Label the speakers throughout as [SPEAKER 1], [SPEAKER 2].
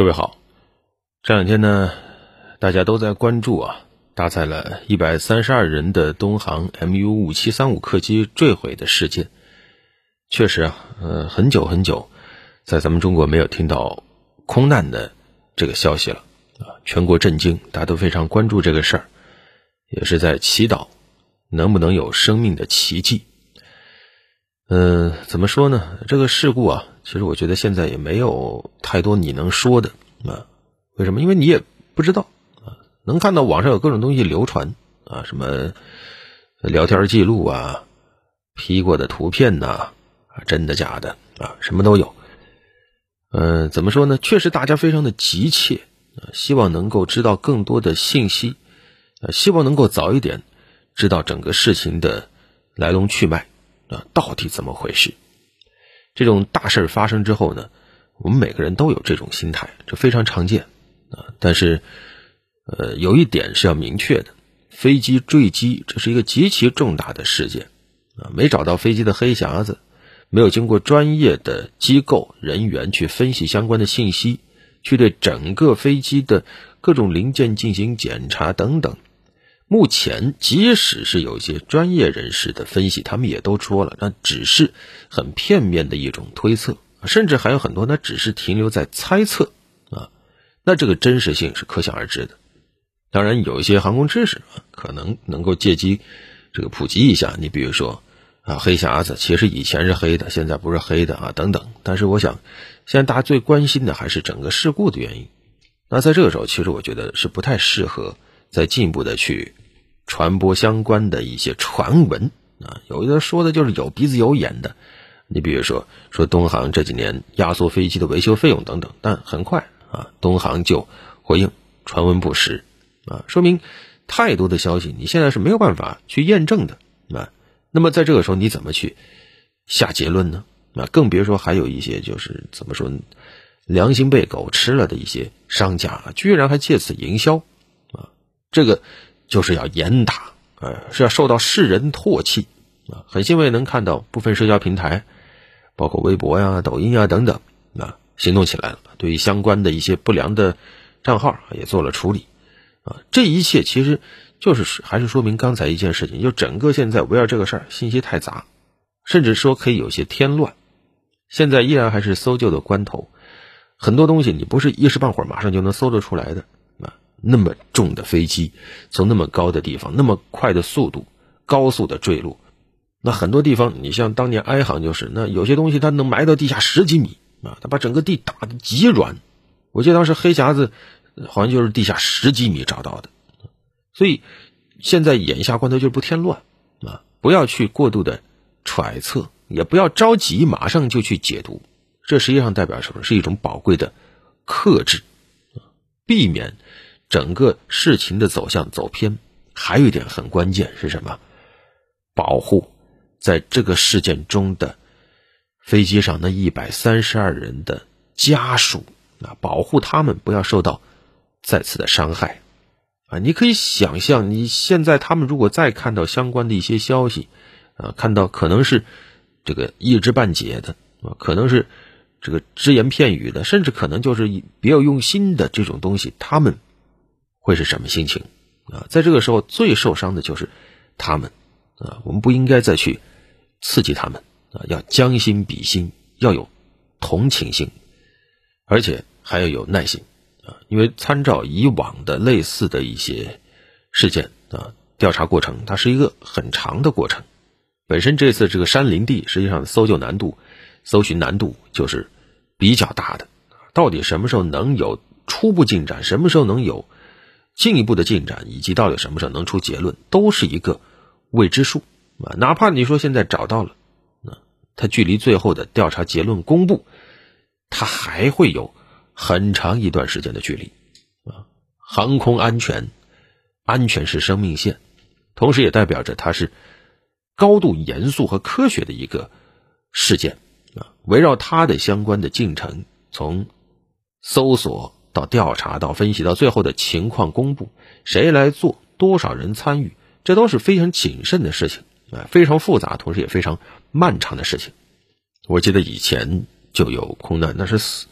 [SPEAKER 1] 各位好，这两天呢，大家都在关注啊，搭载了一百三十二人的东航 MU 五七三五客机坠毁的事件。确实啊，呃，很久很久，在咱们中国没有听到空难的这个消息了啊，全国震惊，大家都非常关注这个事儿，也是在祈祷能不能有生命的奇迹。嗯，怎么说呢？这个事故啊，其实我觉得现在也没有太多你能说的啊。为什么？因为你也不知道啊。能看到网上有各种东西流传啊，什么聊天记录啊、P 过的图片呐，啊，真的假的啊，什么都有。嗯，怎么说呢？确实大家非常的急切，希望能够知道更多的信息啊，希望能够早一点知道整个事情的来龙去脉。啊，到底怎么回事？这种大事发生之后呢，我们每个人都有这种心态，这非常常见啊。但是，呃，有一点是要明确的：飞机坠机这是一个极其重大的事件啊。没找到飞机的黑匣子，没有经过专业的机构人员去分析相关的信息，去对整个飞机的各种零件进行检查等等。目前，即使是有些专业人士的分析，他们也都说了，那只是很片面的一种推测，甚至还有很多那只是停留在猜测啊，那这个真实性是可想而知的。当然，有一些航空知识啊，可能能够借机这个普及一下。你比如说啊，黑匣子其实以前是黑的，现在不是黑的啊，等等。但是，我想现在大家最关心的还是整个事故的原因。那在这个时候，其实我觉得是不太适合再进一步的去。传播相关的一些传闻啊，有的说的就是有鼻子有眼的，你比如说说东航这几年压缩飞机的维修费用等等，但很快啊，东航就回应传闻不实啊，说明太多的消息你现在是没有办法去验证的啊。那么在这个时候你怎么去下结论呢？啊，更别说还有一些就是怎么说良心被狗吃了的一些商家，居然还借此营销，这个。就是要严打，呃，是要受到世人唾弃啊！很欣慰能看到部分社交平台，包括微博呀、抖音呀等等啊，行动起来了，对于相关的一些不良的账号也做了处理啊！这一切其实就是还是说明刚才一件事情，就整个现在围绕这个事儿信息太杂，甚至说可以有些添乱。现在依然还是搜救的关头，很多东西你不是一时半会儿马上就能搜得出来的。那么重的飞机，从那么高的地方，那么快的速度，高速的坠落，那很多地方，你像当年埃航就是，那有些东西它能埋到地下十几米啊，它把整个地打得极软。我记得当时黑匣子好像就是地下十几米找到的，所以现在眼下关头就是不添乱啊，不要去过度的揣测，也不要着急马上就去解读，这实际上代表什么？是一种宝贵的克制避免。整个事情的走向走偏，还有一点很关键是什么？保护在这个事件中的飞机上那一百三十二人的家属啊，保护他们不要受到再次的伤害啊！你可以想象，你现在他们如果再看到相关的一些消息啊，看到可能是这个一知半解的啊，可能是这个只言片语的，甚至可能就是别有用心的这种东西，他们。会是什么心情啊？在这个时候最受伤的就是他们啊！我们不应该再去刺激他们啊！要将心比心，要有同情心，而且还要有耐心啊！因为参照以往的类似的一些事件啊，调查过程它是一个很长的过程。本身这次这个山林地，实际上搜救难度、搜寻难度就是比较大的。到底什么时候能有初步进展？什么时候能有？进一步的进展，以及到底什么时候能出结论，都是一个未知数啊！哪怕你说现在找到了，那它距离最后的调查结论公布，它还会有很长一段时间的距离啊！航空安全，安全是生命线，同时也代表着它是高度严肃和科学的一个事件啊！围绕它的相关的进程，从搜索。到调查，到分析，到最后的情况公布，谁来做，多少人参与，这都是非常谨慎的事情啊，非常复杂，同时也非常漫长的事情。我记得以前就有空难，那是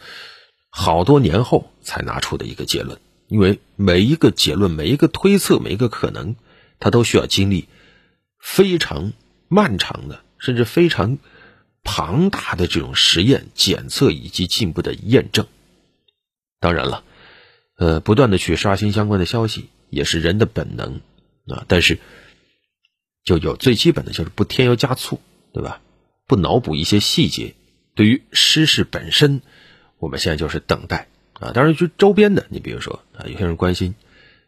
[SPEAKER 1] 好多年后才拿出的一个结论。因为每一个结论、每一个推测、每一个可能，它都需要经历非常漫长的，甚至非常庞大的这种实验、检测以及进一步的验证。当然了，呃，不断的去刷新相关的消息也是人的本能啊。但是，就有最基本的就是不添油加醋，对吧？不脑补一些细节。对于失事本身，我们现在就是等待。啊，当然就周边的，你比如说啊，有些人关心，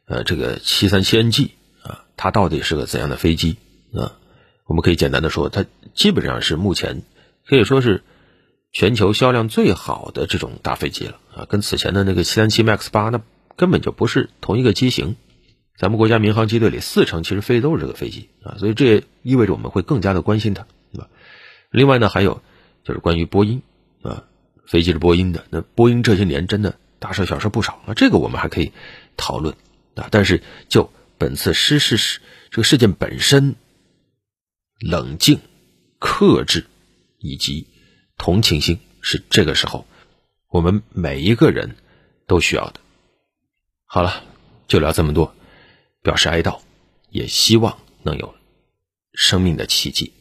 [SPEAKER 1] 呃，这个七三七 NG 啊，它到底是个怎样的飞机啊？我们可以简单的说，它基本上是目前可以说是全球销量最好的这种大飞机了啊，跟此前的那个七三七 MAX 八那根本就不是同一个机型。咱们国家民航机队里四成其实飞的都是这个飞机啊，所以这也意味着我们会更加的关心它，对吧？另外呢，还有就是关于波音啊。飞机是波音的，那波音这些年真的大事小事不少啊，这个我们还可以讨论啊。但是就本次失事事这个事件本身，冷静、克制以及同情心是这个时候我们每一个人都需要的。好了，就聊这么多，表示哀悼，也希望能有生命的奇迹。